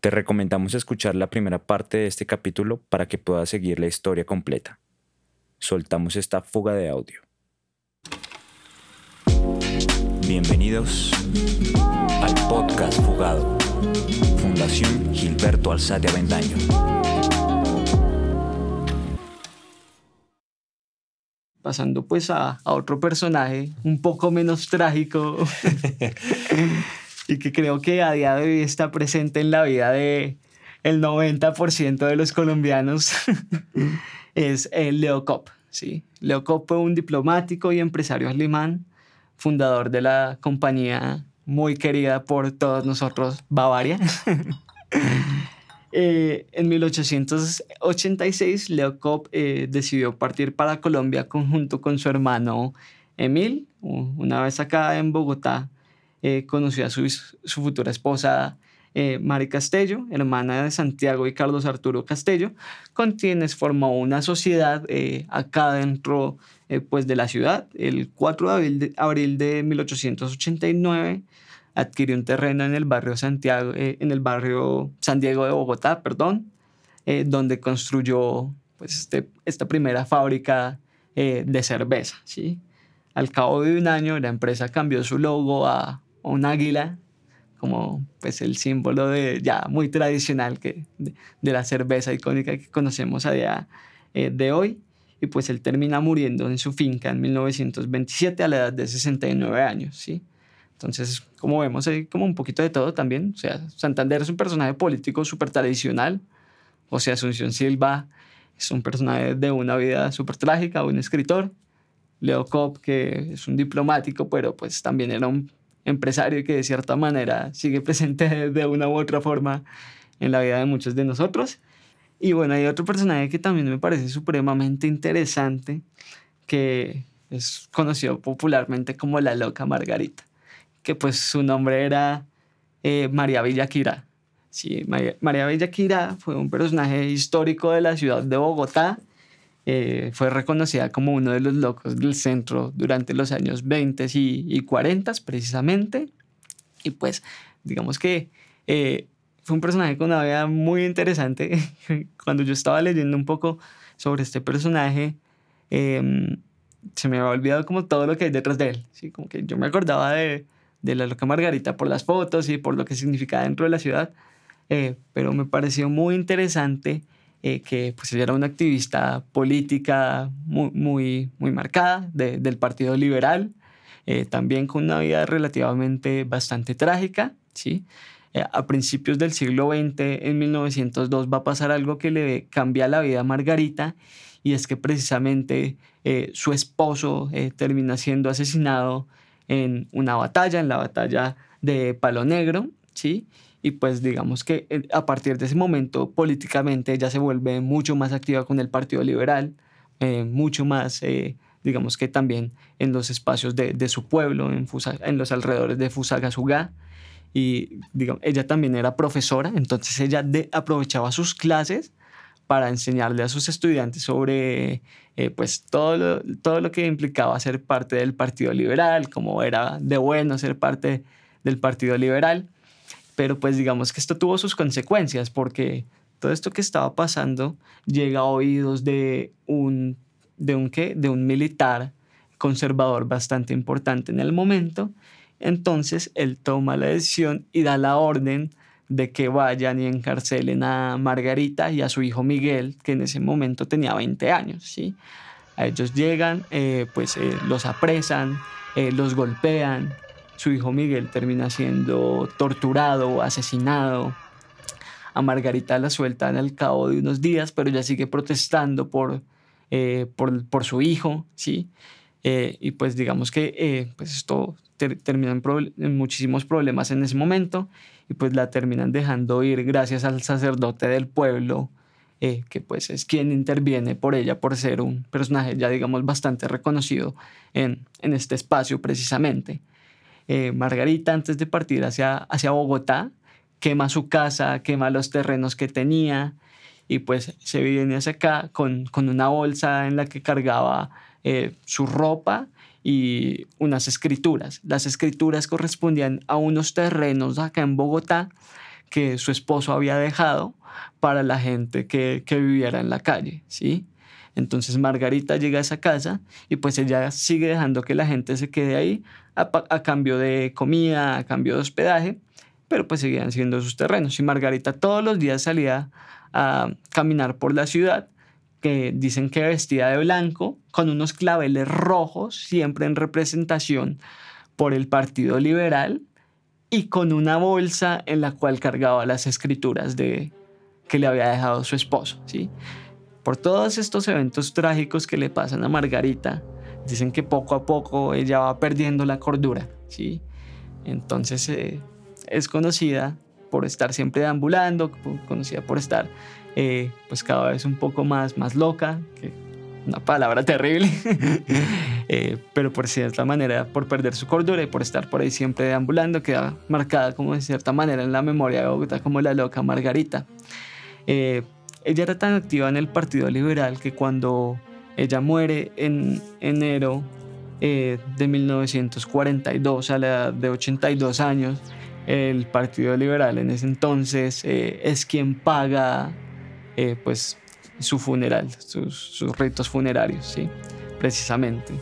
Te recomendamos escuchar la primera parte de este capítulo para que puedas seguir la historia completa. Soltamos esta fuga de audio. Bienvenidos al podcast Fugado, Fundación Gilberto Alzate Avendaño. Pasando pues a, a otro personaje un poco menos trágico y que creo que a día de hoy está presente en la vida de el 90% de los colombianos es el Leo Kopp. ¿sí? Leo Kopp fue un diplomático y empresario alemán, fundador de la compañía muy querida por todos nosotros, Bavaria. eh, en 1886, Leo Kopp eh, decidió partir para Colombia conjunto con su hermano Emil. Una vez acá en Bogotá, eh, conoció a su, su futura esposa eh, Mari Castello, hermana de Santiago y Carlos Arturo Castello, con quienes formó una sociedad eh, acá dentro eh, pues de la ciudad. El 4 de abril, de abril de 1889 adquirió un terreno en el barrio Santiago, en el barrio San Diego de Bogotá, perdón, donde construyó pues este, esta primera fábrica de cerveza. ¿sí? Al cabo de un año, la empresa cambió su logo a un águila como pues el símbolo de ya muy tradicional que, de, la cerveza icónica que conocemos a día eh, de hoy. Y pues él termina muriendo en su finca en 1927 a la edad de 69 años, ¿sí? Entonces, como vemos, hay como un poquito de todo también. O sea, Santander es un personaje político súper tradicional. O sea, Asunción Silva es un personaje de una vida súper trágica, un escritor. Leo Kopp, que es un diplomático, pero pues también era un empresario que de cierta manera sigue presente de una u otra forma en la vida de muchos de nosotros. Y bueno, hay otro personaje que también me parece supremamente interesante, que es conocido popularmente como la loca Margarita, que pues su nombre era eh, María Villaquira. Sí, María, María Villaquira fue un personaje histórico de la ciudad de Bogotá, eh, fue reconocida como uno de los locos del centro durante los años 20 y, y 40 precisamente. Y pues digamos que eh, fue un personaje con una vida muy interesante. Cuando yo estaba leyendo un poco sobre este personaje, em, se me había olvidado como todo lo que hay detrás de él. ¿sí? Como que yo me acordaba de, de la loca Margarita por las fotos y por lo que significaba dentro de la ciudad, eh, pero me pareció muy interesante eh, que pues ella era una activista política muy, muy, muy marcada del Partido Liberal, eh, también con una vida relativamente bastante trágica, ¿sí? Eh, a principios del siglo XX, en 1902, va a pasar algo que le cambia la vida a Margarita, y es que precisamente su esposo termina siendo asesinado en una batalla, en la batalla de Palo Negro, ¿sí? Y pues digamos que eh, a partir de ese momento políticamente ella se vuelve mucho más activa con el Partido Liberal, eh, mucho más, eh, digamos que también en los espacios de, de su pueblo, en, en los alrededores de Fusagasugá. Y digamos, ella también era profesora, entonces ella aprovechaba sus clases para enseñarle a sus estudiantes sobre pues todo lo, todo lo que implicaba ser parte del Partido Liberal, cómo era de bueno ser parte del Partido Liberal pero pues digamos que esto tuvo sus consecuencias porque todo esto que estaba pasando llega a oídos de un, de un, ¿qué? De un militar conservador bastante importante en el momento. Entonces él toma la decisión y da la orden de que vayan y encarcelen a Margarita y a su hijo Miguel, que en ese momento tenía 20 años. ¿sí? A ellos llegan, eh, pues eh, los apresan, eh, los golpean, su hijo Miguel termina siendo torturado, asesinado. A Margarita la sueltan al cabo de unos días, pero ella sigue protestando por, eh, por, su hijo, ¿sí? Eh, y pues digamos que eh, pues esto termina en, muchísimos problemas en ese momento y pues la terminan dejando ir gracias al sacerdote del pueblo, que pues es quien interviene por ella por ser un personaje ya digamos bastante reconocido en, en este espacio precisamente. Eh, Margarita antes de partir hacia, hacia Bogotá, quema su casa, quema los terrenos que tenía y pues se viene hacia acá con, con una bolsa en la que cargaba eh, su ropa y unas escrituras. Las escrituras correspondían a unos terrenos acá en Bogotá que su esposo había dejado para la gente que, que viviera en la calle, ¿sí? Entonces Margarita llega a esa casa y pues ella sigue dejando que la gente se quede ahí a, cambio de comida, a cambio de hospedaje, pero pues seguían siendo sus terrenos. Y Margarita todos los días salía a caminar por la ciudad, que dicen que vestía de blanco, con unos claveles rojos, siempre en representación por el Partido Liberal, y con una bolsa en la cual cargaba las escrituras de, que le había dejado su esposo. ¿sí? Por todos estos eventos trágicos que le pasan a Margarita, dicen que poco a poco ella va perdiendo la cordura. ¿sí? Entonces eh, es conocida por estar siempre deambulando, conocida por estar eh, pues cada vez un poco más, más loca, que una palabra terrible, eh, pero por cierta manera, por perder su cordura y por estar por ahí siempre deambulando, queda marcada como de cierta manera en la memoria de Bogotá como la loca Margarita. Eh, ella era tan activa en el Partido Liberal que cuando ella muere en enero de 1942 a la edad de 82 años, el Partido Liberal en ese entonces eh, es quien paga eh, pues su funeral, sus, ritos funerarios, ¿sí? precisamente.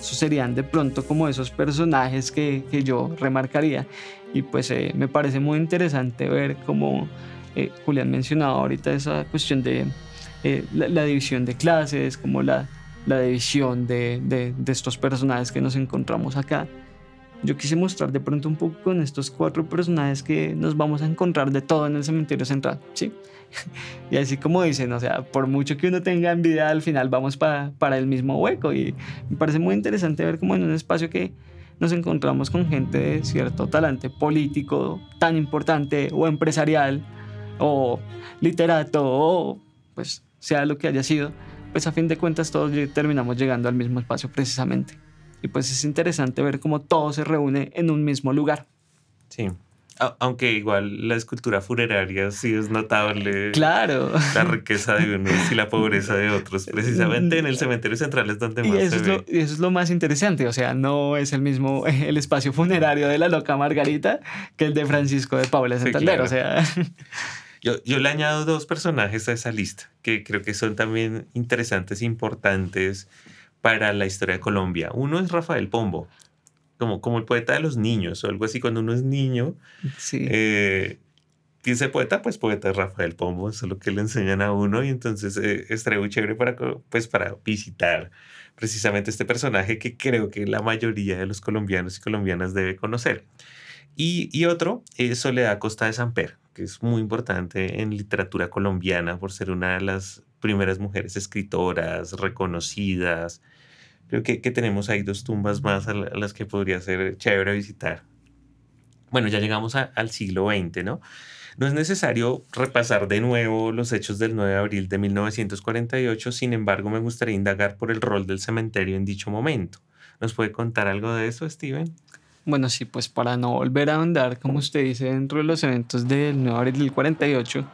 Esos serían de pronto como esos personajes que, que yo remarcaría y pues eh, me parece muy interesante ver cómo Julián mencionaba ahorita esa cuestión de la, división de clases, como la, la división de, de, de estos personajes que nos encontramos acá yo quise mostrar de pronto un poco con estos cuatro personajes que nos vamos a encontrar de todo en el cementerio central, ¿sí? y así como dicen, o sea, por mucho que uno tenga envidia, al final vamos para, para el mismo hueco y me parece muy interesante ver cómo en un espacio que nos encontramos con gente de cierto talante político tan importante o empresarial o literato o pues sea lo que haya sido, pues a fin de cuentas todos terminamos llegando al mismo espacio precisamente. Y pues es interesante ver cómo todo se reúne en un mismo lugar. Sí. Aunque igual la escultura funeraria sí es notable. Claro. La riqueza de unos y la pobreza de otros. Precisamente en el cementerio central es donde más y eso se es ve. Lo, y eso es lo más interesante. O sea, no es el mismo el espacio funerario de la loca Margarita que el de Francisco de Paula Santander. O sea. Yo, yo le añado dos personajes a esa lista que creo que son también interesantes e importantes para la historia de Colombia. Uno es Rafael Pombo, como, como el poeta de los niños o algo así. Cuando uno es niño, sí. eh, dice poeta, pues poeta es Rafael Pombo, eso es lo que le enseñan a uno y entonces eh, es muy chévere para, pues, para visitar precisamente este personaje que creo que la mayoría de los colombianos y colombianas debe conocer. Y, y otro es Soledad Costa de Samper, que es muy importante en literatura colombiana por ser una de las primeras mujeres escritoras reconocidas, Creo que, que tenemos ahí dos tumbas más a, las que podría ser chévere visitar. Bueno, ya llegamos al siglo XX, ¿no? No es necesario repasar de nuevo los hechos del 9 de abril de 1948, sin embargo me gustaría indagar por el rol del cementerio en dicho momento. ¿Nos puede contar algo de eso, Steven? Bueno, sí, pues para no volver a andar, como usted dice, dentro de los eventos del 9 de abril del 48,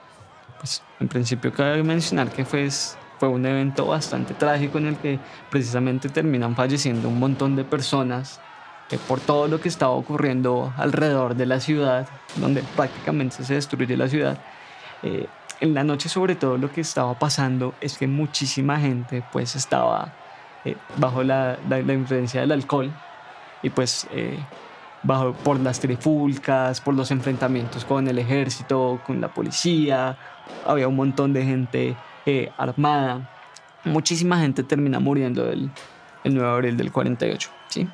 pues en principio cabe mencionar que fue fue un evento bastante trágico en el que precisamente terminan falleciendo un montón de personas por todo lo que estaba ocurriendo alrededor de la ciudad, donde prácticamente se destruye la ciudad. Eh, en la noche sobre todo lo que estaba pasando es que muchísima gente pues estaba eh, bajo la, la, la, influencia del alcohol y pues bajo, por las trifulcas, por los enfrentamientos con el ejército, con la policía, había un montón de gente eh, armada. Muchísima gente termina muriendo el, el 9 de abril del 48. ¿sí?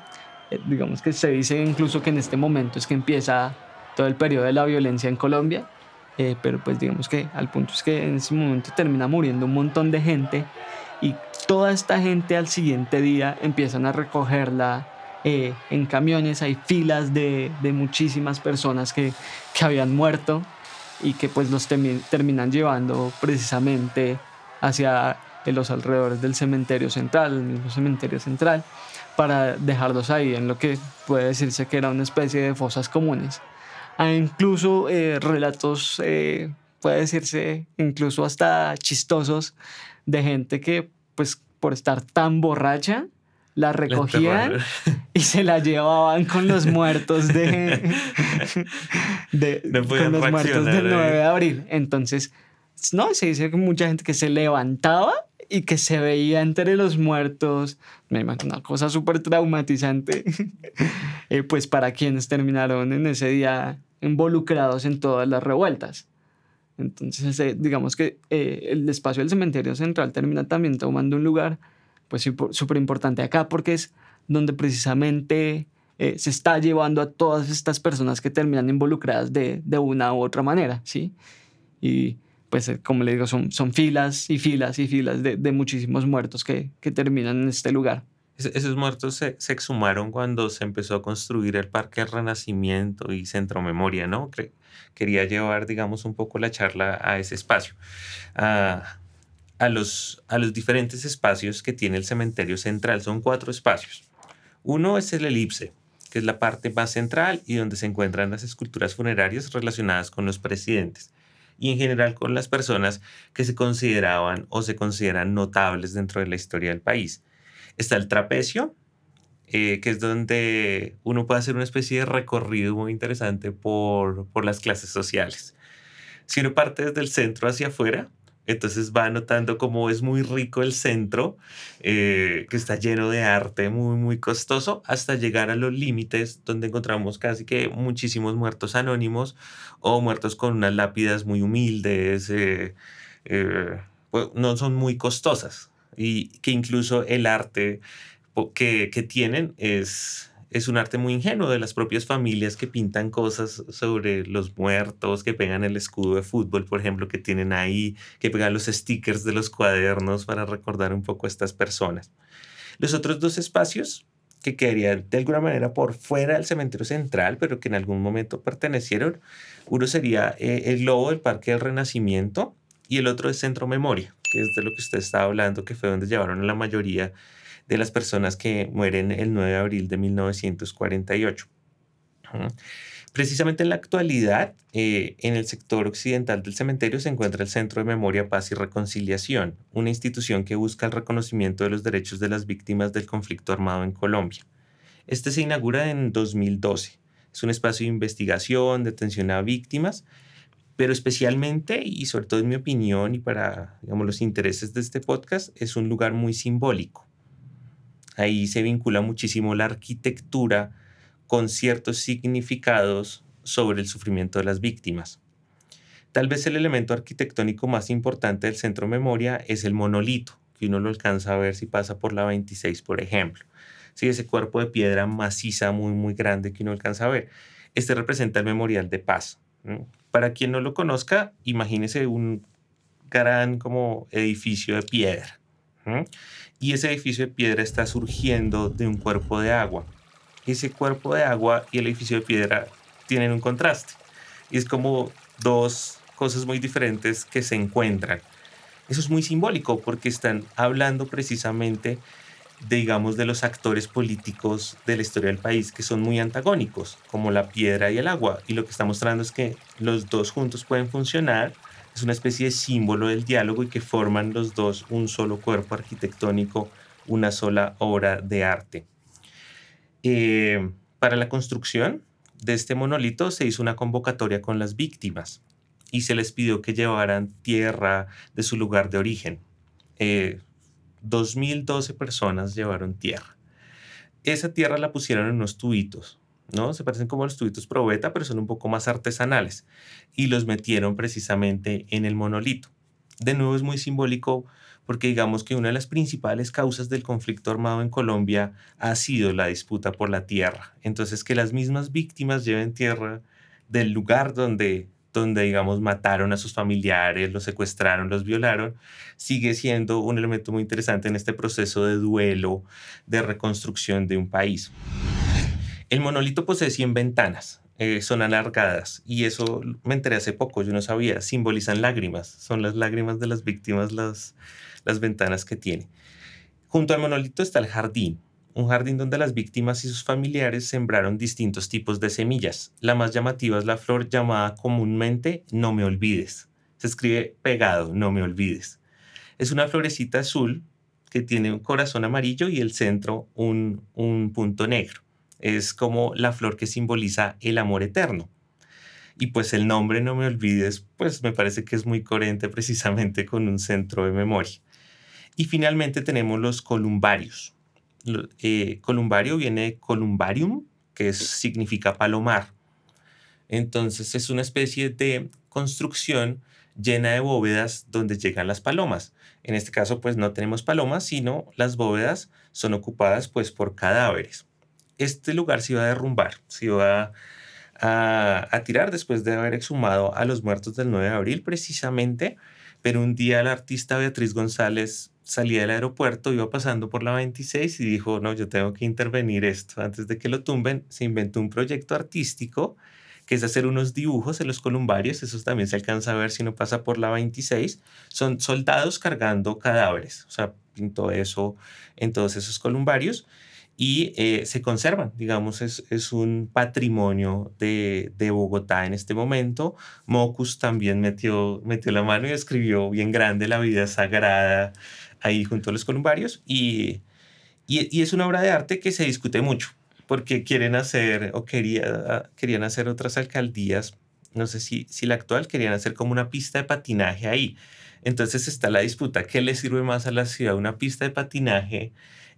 Eh, digamos que se dice incluso que en este momento es que empieza todo el periodo de la violencia en Colombia, eh, pero pues digamos que al punto es que en ese momento termina muriendo un montón de gente y toda esta gente al siguiente día empiezan a recogerla eh, en camiones, hay filas de, de muchísimas personas que, que habían muerto y que pues los terminan llevando precisamente hacia los alrededores del cementerio central, el mismo cementerio central, para dejarlos ahí en lo que puede decirse que era una especie de fosas comunes. Hay incluso eh, relatos, eh, puede decirse incluso hasta chistosos, de gente que pues por estar tan borracha la recogían y se la llevaban con los muertos de, de con los muertos del 9 de abril. Entonces, no, se dice que mucha gente que se levantaba y que se veía entre los muertos, me imagino una cosa súper traumatizante, eh, pues para quienes terminaron en ese día involucrados en todas las revueltas. Entonces, eh, digamos que eh, el espacio del cementerio central termina también tomando un lugar, pues súper importante acá, porque es donde precisamente se está llevando a todas estas personas que terminan involucradas de, de una u otra manera, ¿sí? Y pues eh, como le digo, son, son filas y filas y filas de, de muchísimos muertos que, que, terminan en este lugar. esos muertos se, se, exhumaron cuando se empezó a construir el Parque Renacimiento y Centro Memoria, ¿no? quería llevar, digamos, un poco la charla a ese espacio, a, a, los, a los diferentes espacios que tiene el cementerio central. Son cuatro espacios. Uno es el elipse, que es la parte más central y donde se encuentran las esculturas funerarias relacionadas con los presidentes y en general con las personas que se consideraban o se consideran notables dentro de la historia del país. Está el trapecio, eh, que es donde uno puede hacer una especie de recorrido muy interesante por, por las clases sociales. Si uno parte desde el centro hacia afuera, entonces va notando cómo es muy rico el centro, eh, que está lleno de arte muy, muy costoso, hasta llegar a los límites donde encontramos casi que muchísimos muertos anónimos o muertos con unas lápidas muy humildes, eh, eh, pues, no son muy costosas. Y que incluso el arte que, que tienen es es un arte muy ingenuo de las propias familias que pintan cosas sobre los muertos, que pegan el escudo de fútbol, por ejemplo, que tienen ahí, que pegan los stickers de los cuadernos para recordar un poco a estas personas. Los otros dos espacios que quedarían de alguna manera por fuera del cementerio central, pero que en algún momento pertenecieron, uno sería eh, el globo del Parque del Renacimiento y el otro es Centro Memoria, que es de lo que usted estaba hablando, que fue donde llevaron la mayoría de las personas que mueren el 9 de abril de 1948. Precisamente en la actualidad, eh, en el sector occidental del cementerio se encuentra el Centro de Memoria, Paz y Reconciliación, una institución que busca el reconocimiento de los derechos de las víctimas del conflicto armado en Colombia. Este se inaugura en 2012. Es un espacio de investigación, de atención a víctimas, pero especialmente, y sobre todo en mi opinión y para digamos, los intereses de este podcast, es un lugar muy simbólico. Ahí se vincula muchísimo la arquitectura con ciertos significados sobre el sufrimiento de las víctimas. Tal vez el elemento arquitectónico más importante del centro memoria es el monolito, que uno lo alcanza a ver si pasa por la 26, por ejemplo. Sí, ese cuerpo de piedra maciza muy, muy grande que uno alcanza a ver. Este representa el Memorial de Paz. Para quien no lo conozca, imagínese un gran como edificio de piedra y ese edificio de piedra está surgiendo de un cuerpo de agua. Ese cuerpo de agua y el edificio de piedra tienen un contraste. Es como dos cosas muy diferentes que se encuentran. Eso es muy simbólico porque están hablando precisamente, digamos, de los actores políticos de la historia del país que son muy antagónicos, como la piedra y el agua. Y lo que está mostrando es que los dos juntos pueden funcionar es una especie de símbolo del diálogo y que forman los dos un solo cuerpo arquitectónico, una sola obra de arte. Eh, para la construcción de este monolito se hizo una convocatoria con las víctimas y se les pidió que llevaran tierra de su lugar de origen. 2.012 eh, personas llevaron tierra. Esa tierra la pusieron en unos tubitos ¿no? Se parecen como los tubitos probeta, pero son un poco más artesanales. Y los metieron precisamente en el monolito. De nuevo es muy simbólico porque digamos que una de las principales causas del conflicto armado en Colombia ha sido la disputa por la tierra. Entonces que las mismas víctimas lleven tierra del lugar donde donde, digamos, mataron a sus familiares, los secuestraron, los violaron, sigue siendo un elemento muy interesante en este proceso de duelo, de reconstrucción de un país. El monolito posee 100 ventanas, eh, son alargadas y eso me enteré hace poco, yo no sabía, simbolizan lágrimas, son las lágrimas de las víctimas las, las ventanas que tiene. Junto al monolito está el jardín, un jardín donde las víctimas y sus familiares sembraron distintos tipos de semillas. La más llamativa es la flor llamada comúnmente no me olvides. Se escribe pegado, no me olvides. Es una florecita azul que tiene un corazón amarillo y el centro un, un punto negro. Es como la flor que simboliza el amor eterno. Y pues el nombre, no me olvides, pues me parece que es muy coherente precisamente con un centro de memoria. Y finalmente tenemos los columbarios. Eh, columbario viene de columbarium, que significa palomar. Entonces es una especie de construcción llena de bóvedas donde llegan las palomas. En este caso, pues no tenemos palomas, sino las bóvedas son ocupadas pues por cadáveres. Este lugar se iba a derrumbar, se iba a a, tirar después de haber exhumado a los muertos del 9 de abril precisamente, pero un día la artista Beatriz González salía del aeropuerto, iba pasando por la 26 y dijo, no, yo tengo que intervenir esto. Antes de que lo tumben, se inventó un proyecto artístico que es hacer unos dibujos en los columbarios, eso también se alcanza a ver si no pasa por la 26, son soldados cargando cadáveres, o sea, pintó eso en todos esos columbarios y eh, se conservan, digamos, es, es un patrimonio de, de, Bogotá en este momento. Mocus también metió, metió la mano y escribió bien grande la vida sagrada ahí junto a los columbarios y, y, y es una obra de arte que se discute mucho porque quieren hacer o quería, querían hacer otras alcaldías, no sé si, si la actual, querían hacer como una pista de patinaje ahí. Entonces está la disputa, ¿qué le sirve más a la ciudad? ¿Una pista de patinaje?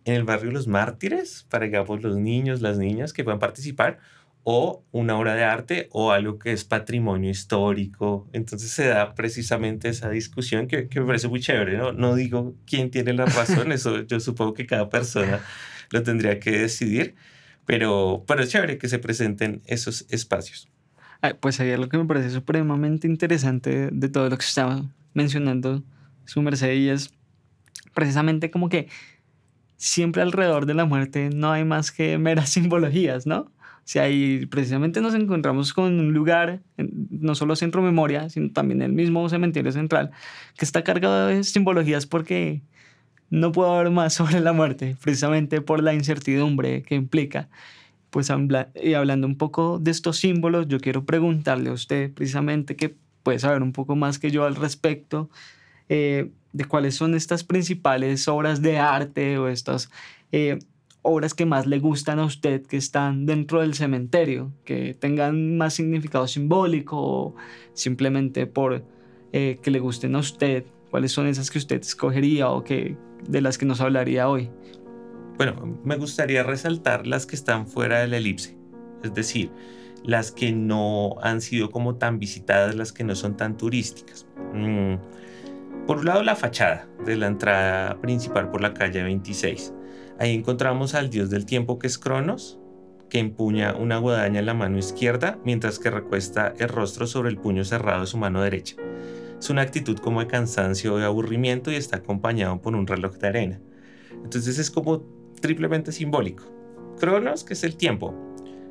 En el barrio Los Mártires para, digamos, los niños, las niñas que puedan participar, o una obra de arte o algo que es patrimonio histórico. Entonces se da precisamente esa discusión que, que me parece muy chévere, ¿no? No digo quién tiene la razón, eso yo supongo que cada persona lo tendría que decidir, pero, pero es chévere que se presenten esos espacios. Pues ahí lo que me parece supremamente interesante de todo lo que estaba mencionando su merced y es precisamente como que siempre alrededor de la muerte no hay más que meras simbologías, ¿no? O sea, y precisamente nos encontramos con un lugar, no solo Centro Memoria, sino también el mismo cementerio central, que está cargado de simbologías porque no puedo hablar más sobre la muerte, precisamente por la incertidumbre que implica. Pues y hablando un poco de estos símbolos, yo quiero preguntarle a usted precisamente que puede saber un poco más que yo al respecto. Eh, de cuáles son estas principales obras de arte o estas eh, obras que más le gustan a usted que están dentro del cementerio, que tengan más significado simbólico o simplemente por eh, que le gusten a usted, cuáles son esas que usted escogería o que, de las que nos hablaría hoy. Bueno, me gustaría resaltar las que están fuera de la elipse, es decir, las que no han sido como tan visitadas, las que no son tan turísticas. Mm, por un lado, la fachada de la entrada principal por la calle 26. Ahí encontramos al dios del tiempo que es Cronos, que empuña una guadaña en la mano izquierda mientras que recuesta el rostro sobre el puño cerrado de su mano derecha. Es una actitud como de cansancio de aburrimiento y está acompañado por un reloj de arena. Entonces es como triplemente simbólico. Cronos, que es el tiempo,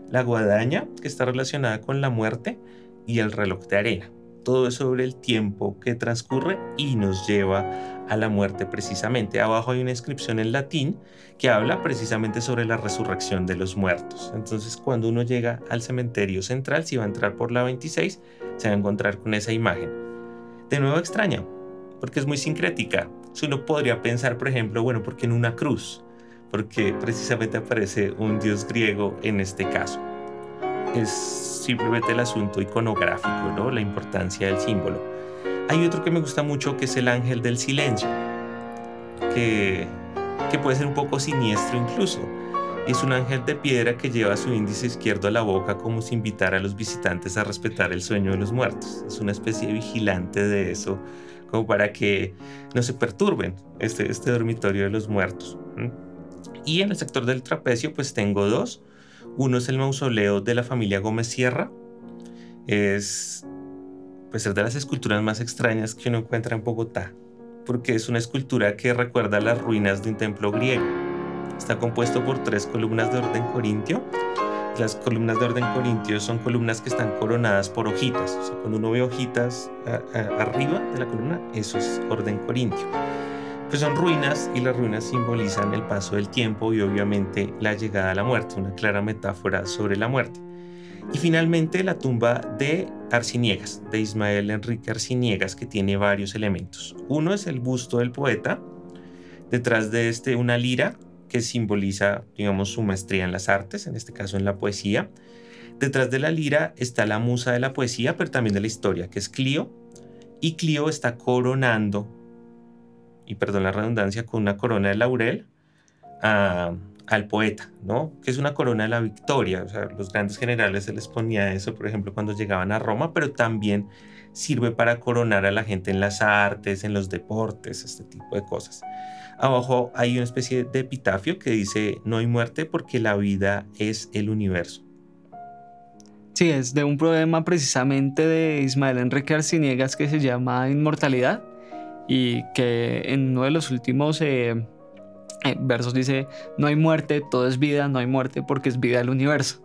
la guadaña, que está relacionada con la muerte, y el reloj de arena todo es sobre el tiempo que transcurre y nos lleva a la muerte precisamente. Abajo hay una inscripción en latín que habla precisamente sobre la resurrección de los muertos. Entonces cuando uno llega al cementerio central, si va a entrar por la 26, se va a encontrar con esa imagen. De nuevo extraña, porque es muy sincrética. Si uno podría pensar, por ejemplo, bueno, ¿por qué en una cruz? Porque precisamente aparece un dios griego en este caso. Es simplemente el asunto iconográfico, ¿no? la importancia del símbolo. Hay otro que me gusta mucho que es el ángel del silencio, que, que puede ser un poco siniestro incluso. Es un ángel de piedra que lleva su índice izquierdo a la boca como si invitara a los visitantes a respetar el sueño de los muertos. Es una especie de vigilante de eso, como para que no se perturben este, este dormitorio de los muertos. Y en el sector del trapecio pues tengo dos. Uno es el mausoleo de la familia Gómez Sierra. Es, pues, es de las esculturas más extrañas que uno encuentra en Bogotá, porque es una escultura que recuerda las ruinas de un templo griego. Está compuesto por tres columnas de orden corintio. Las columnas de orden corintio son columnas que están coronadas por hojitas. O sea, cuando uno ve hojitas arriba de la columna, eso es orden corintio pues son ruinas y las ruinas simbolizan el paso del tiempo y obviamente la llegada a la muerte, una clara metáfora sobre la muerte. Y finalmente la tumba de Arciniegas, de Ismael Enrique Arciniegas, que tiene varios elementos. Uno es el busto del poeta, Detrás de este una lira que simboliza, digamos, su maestría en las artes, en este caso en la poesía. Detrás de la lira está la musa de la poesía, pero también de la historia, que es Clio. Y Clio está coronando, y perdón la redundancia, con una corona de laurel al poeta, ¿no? Que es una corona de la victoria. O los grandes generales se les ponía eso, por ejemplo, cuando llegaban a Roma, pero también sirve para coronar a la gente en las artes, en los deportes, este tipo de cosas. Abajo hay una especie de epitafio que dice, no hay muerte porque la vida es el universo. Sí, es de un problema precisamente de Ismael Enrique Arciniegas que se llama Inmortalidad y que en uno de los últimos eh, eh, versos dice, no hay muerte, todo es vida, no hay muerte porque es vida el universo.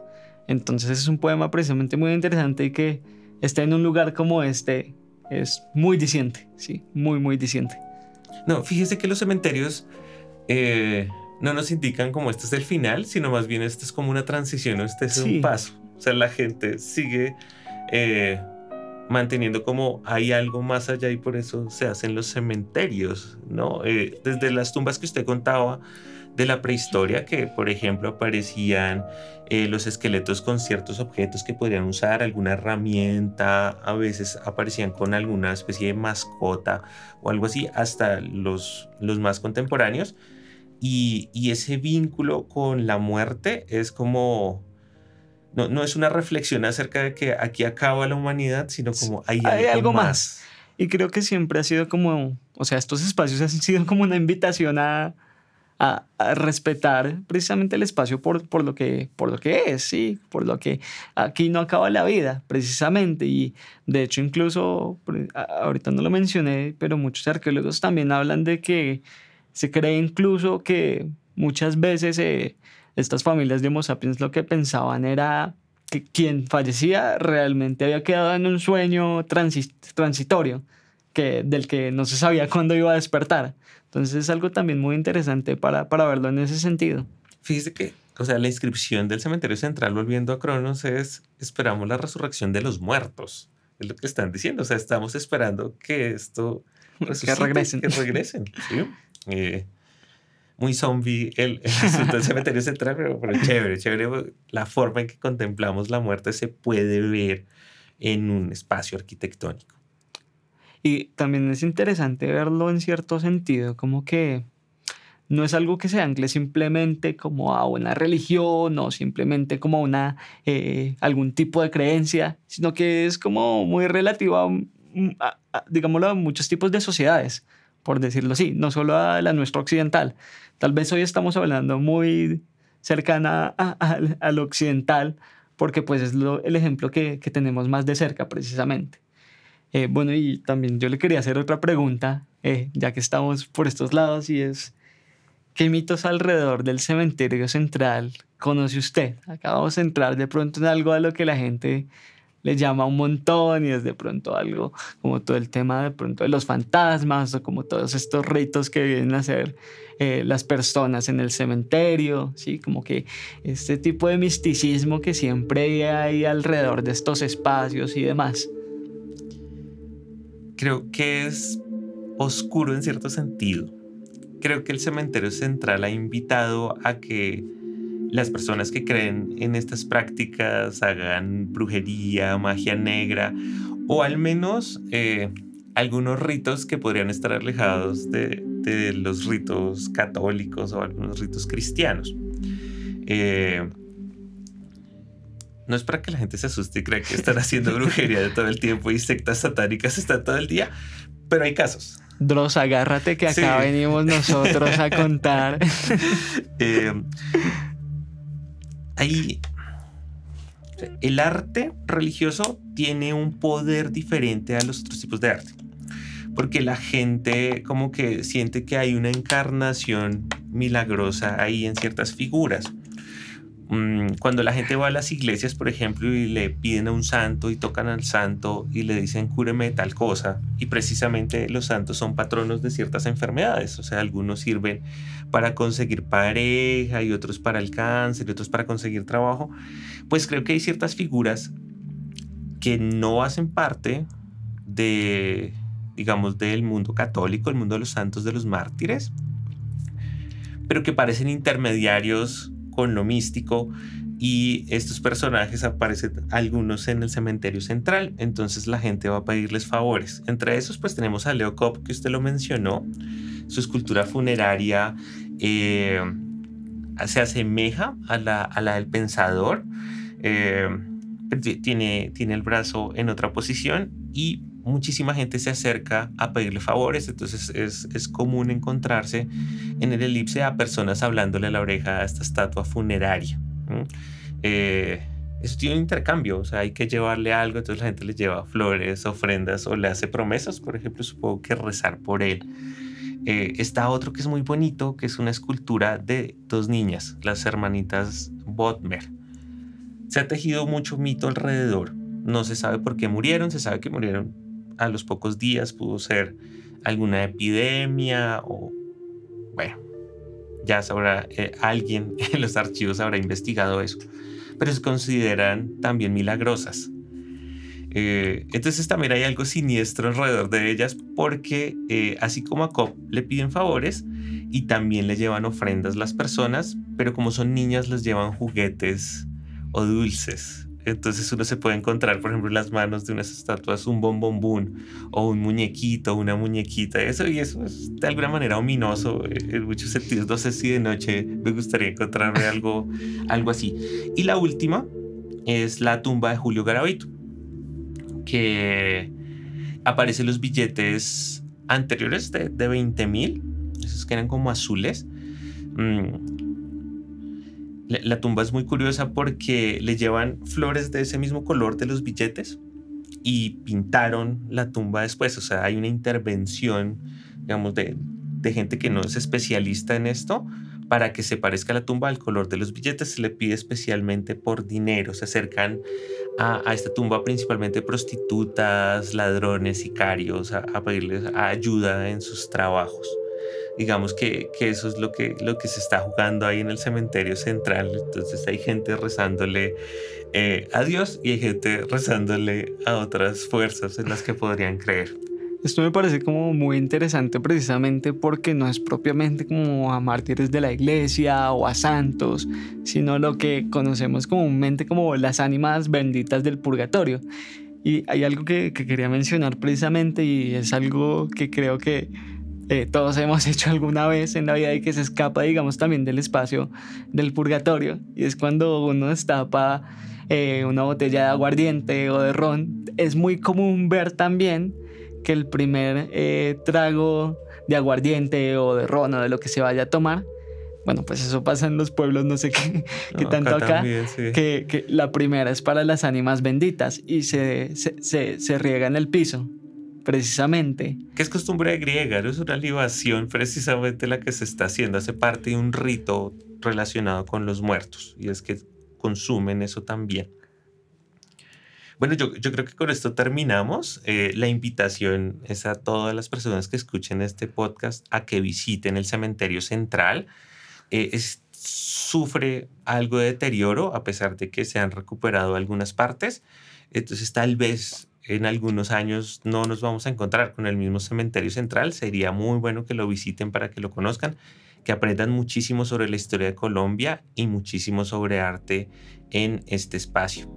Entonces es un poema precisamente muy interesante y que está en un lugar como este es muy diciente, sí, muy, muy diciente. No, fíjese que los cementerios eh, no nos indican como este es el final, sino más bien este es como una transición, este es un paso. O sea, la gente sigue eh, manteniendo como hay algo más allá y por eso se hacen los cementerios, ¿no? Eh, desde las tumbas que usted contaba de la prehistoria, que por ejemplo aparecían los esqueletos con ciertos objetos que podrían usar, alguna herramienta, a veces aparecían con alguna especie de mascota o algo así, hasta los, los más contemporáneos. Y, y ese vínculo con la muerte es como no, no, es una reflexión acerca de que aquí acaba la humanidad, sino como hay, algo, más. Y creo que siempre ha sido como, o sea, estos espacios han sido como una invitación a, a, respetar precisamente el espacio por, por, lo que, por lo que es, sí, por lo que aquí no acaba la vida, precisamente. Y de hecho, incluso, ahorita no lo mencioné, pero muchos arqueólogos también hablan de que se cree incluso que muchas veces... Eh, estas familias de Homo sapiens lo que pensaban era que quien fallecía realmente había quedado en un sueño transitorio que, del que no se sabía cuándo iba a despertar. Entonces es algo también muy interesante para, para verlo en ese sentido. Fíjese que, o sea, la inscripción del cementerio central, volviendo a Cronos, es esperamos la resurrección de los muertos. Es lo que están diciendo. O sea, estamos esperando que esto que regresen. Que regresen. ¿sí? Eh, muy zombie el, el cementerio central, pero, chévere, chévere. La forma en que contemplamos la muerte se puede ver en un espacio arquitectónico. Y también es interesante verlo en cierto sentido, como que no es algo que se ancle simplemente como a una religión o simplemente como a una, eh, algún tipo de creencia, sino que es como muy relativo a, a, digámoslo, a muchos tipos de sociedades, por decirlo así, no solo a la nuestra occidental, Tal vez hoy estamos hablando muy cercana al occidental, porque pues es el ejemplo que, tenemos más de cerca precisamente. Eh, bueno, y también yo le quería hacer otra pregunta, eh, ya que estamos por estos lados, y es, ¿qué mitos alrededor del cementerio central conoce usted? Acabamos de entrar de pronto en algo a lo que la gente le llama un montón y es de pronto algo como todo el tema de pronto de los fantasmas o como todos estos ritos que vienen a hacer eh, las personas en el cementerio, ¿sí? Como que este tipo de misticismo que siempre hay alrededor de estos espacios y demás. Creo que es oscuro en cierto sentido. Creo que el cementerio central ha invitado a que las personas que creen en estas prácticas hagan brujería, magia negra o al menos eh, algunos ritos que podrían estar alejados de, los ritos católicos o algunos ritos cristianos. Eh, no es para que la gente se asuste y crea que están haciendo brujería de todo el tiempo y sectas satánicas están todo el día, pero hay casos. Dross, agárrate que acá venimos nosotros a contar. eh, ahí el arte religioso tiene un poder diferente a los otros tipos de arte. Porque la gente como que siente que hay una encarnación milagrosa ahí en ciertas figuras. Mm, cuando la gente va a las iglesias, por ejemplo, y le piden a un santo y tocan al santo y le dicen cúreme tal cosa, y precisamente los santos son patronos de ciertas enfermedades, o sea, algunos sirven para conseguir pareja y otros para el cáncer y otros para conseguir trabajo, pues creo que hay ciertas figuras que no hacen parte de, digamos, del mundo católico, el mundo de los santos, de los mártires, pero que parecen intermediarios con lo místico y estos personajes aparecen algunos en el cementerio central, entonces la gente va a pedirles favores. Entre esos pues tenemos a Leo Cobb, que usted lo mencionó, su escultura funeraria eh, se asemeja a la, del pensador, eh, tiene, el brazo en otra posición y muchísima gente se acerca a pedirle favores, entonces es, es, común encontrarse en el elipse a personas hablándole a la oreja a esta estatua funeraria. Eh, tiene un intercambio, o sea, hay que llevarle algo, entonces la gente le lleva flores, ofrendas o le hace promesas, por ejemplo, supongo que rezar por él. Eh, está otro que es muy bonito, que es una escultura de dos niñas, las hermanitas Bodmer. Se ha tejido mucho mito alrededor. No se sabe por qué murieron, se sabe que murieron a los pocos días, pudo ser alguna epidemia o, bueno, ya sabrá, eh, alguien en los archivos habrá investigado eso, pero se consideran también milagrosas. Eh, entonces también hay algo siniestro alrededor de ellas porque eh, así como a Cobb le piden favores y también le llevan ofrendas las personas, pero como son niñas les llevan juguetes o dulces. Entonces uno se puede encontrar, por ejemplo, en las manos de unas estatuas un bombombún o un muñequito, una muñequita. Eso y eso es de alguna manera ominoso eh, en muchos sentidos. No sé si de noche me gustaría encontrarme algo, algo así. Y la última es la tumba de Julio Garavito, que aparecen los billetes anteriores de, de 20 mil, esos que eran como azules. Mm, la tumba es muy curiosa porque le llevan flores de ese mismo color de los billetes y pintaron la tumba después. O sea, hay una intervención, digamos, de, gente que no es especialista en esto para que se parezca la tumba al color de los billetes. Se le pide especialmente por dinero. Se acercan a, esta tumba principalmente prostitutas, ladrones, sicarios, a, a pedirles ayuda en sus trabajos digamos que, eso es lo que, lo que se está jugando ahí en el cementerio central. Entonces hay gente rezándole eh, a Dios y hay gente rezándole a otras fuerzas en las que podrían creer. Esto me parece como muy interesante precisamente porque no es propiamente como a mártires de la iglesia o a santos, sino lo que conocemos comúnmente como las ánimas benditas del purgatorio. Y hay algo que, que quería mencionar precisamente y es algo que creo que eh, todos hemos hecho alguna vez en la vida y que se escapa, digamos, también del espacio del purgatorio. Y es cuando uno destapa eh, una botella de aguardiente o de ron. Es muy común ver también que el primer eh, trago de aguardiente o de ron o de lo que se vaya a tomar, bueno, pues eso pasa en los pueblos, no sé qué, qué tanto acá, que, que, la primera es para las ánimas benditas y se, se, se, se riega en el piso precisamente. Que es costumbre griega, ¿no? es una libación precisamente la que se está haciendo, hace parte de un rito relacionado con los muertos y es que consumen eso también. Bueno, yo, yo creo que con esto terminamos. Eh, la invitación es a todas las personas que escuchen este podcast a que visiten el cementerio central. Eh, sufre algo de deterioro a pesar de que se han recuperado algunas partes. Entonces tal vez en algunos años no nos vamos a encontrar con el mismo cementerio central. Sería muy bueno que lo visiten para que lo conozcan, que aprendan muchísimo sobre la historia de Colombia y muchísimo sobre arte en este espacio.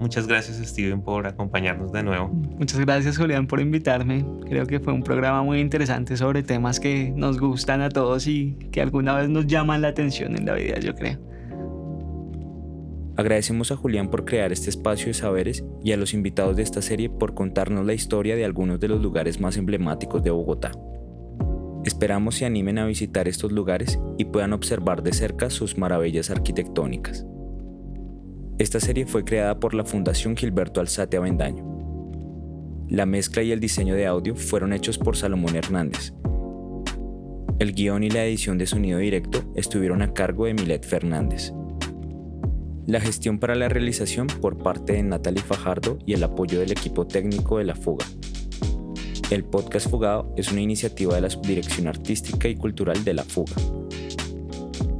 Muchas gracias Steven por acompañarnos de nuevo. Muchas gracias Julián por invitarme. Creo que fue un programa muy interesante sobre temas que nos gustan a todos y que alguna vez nos llaman la atención en la vida, yo creo. Agradecemos a Julián por crear este espacio de saberes y a los invitados de esta serie por contarnos la historia de algunos de los lugares más emblemáticos de Bogotá. Esperamos se animen a visitar estos lugares y puedan observar de cerca sus maravillas arquitectónicas. Esta serie fue creada por la Fundación Gilberto Alzate Avendaño. La mezcla y el diseño de audio fueron hechos por Salomón Hernández. El guion y la edición de sonido directo estuvieron a cargo de Milet Fernández. La gestión para la realización por parte de Natalie Fajardo y el apoyo del equipo técnico de La Fuga. El podcast Fugado es una iniciativa de la Subdirección Artística y Cultural de La Fuga.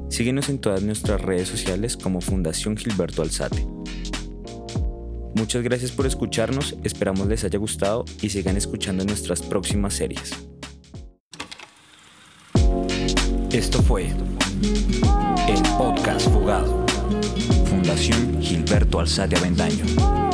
Síguenos en todas nuestras redes sociales como Fundación Gilberto Alzate. Muchas gracias por escucharnos, esperamos les haya gustado y sigan escuchando nuestras próximas series. Esto fue El podcast Fugado. Gilberto Alzate Avendaño.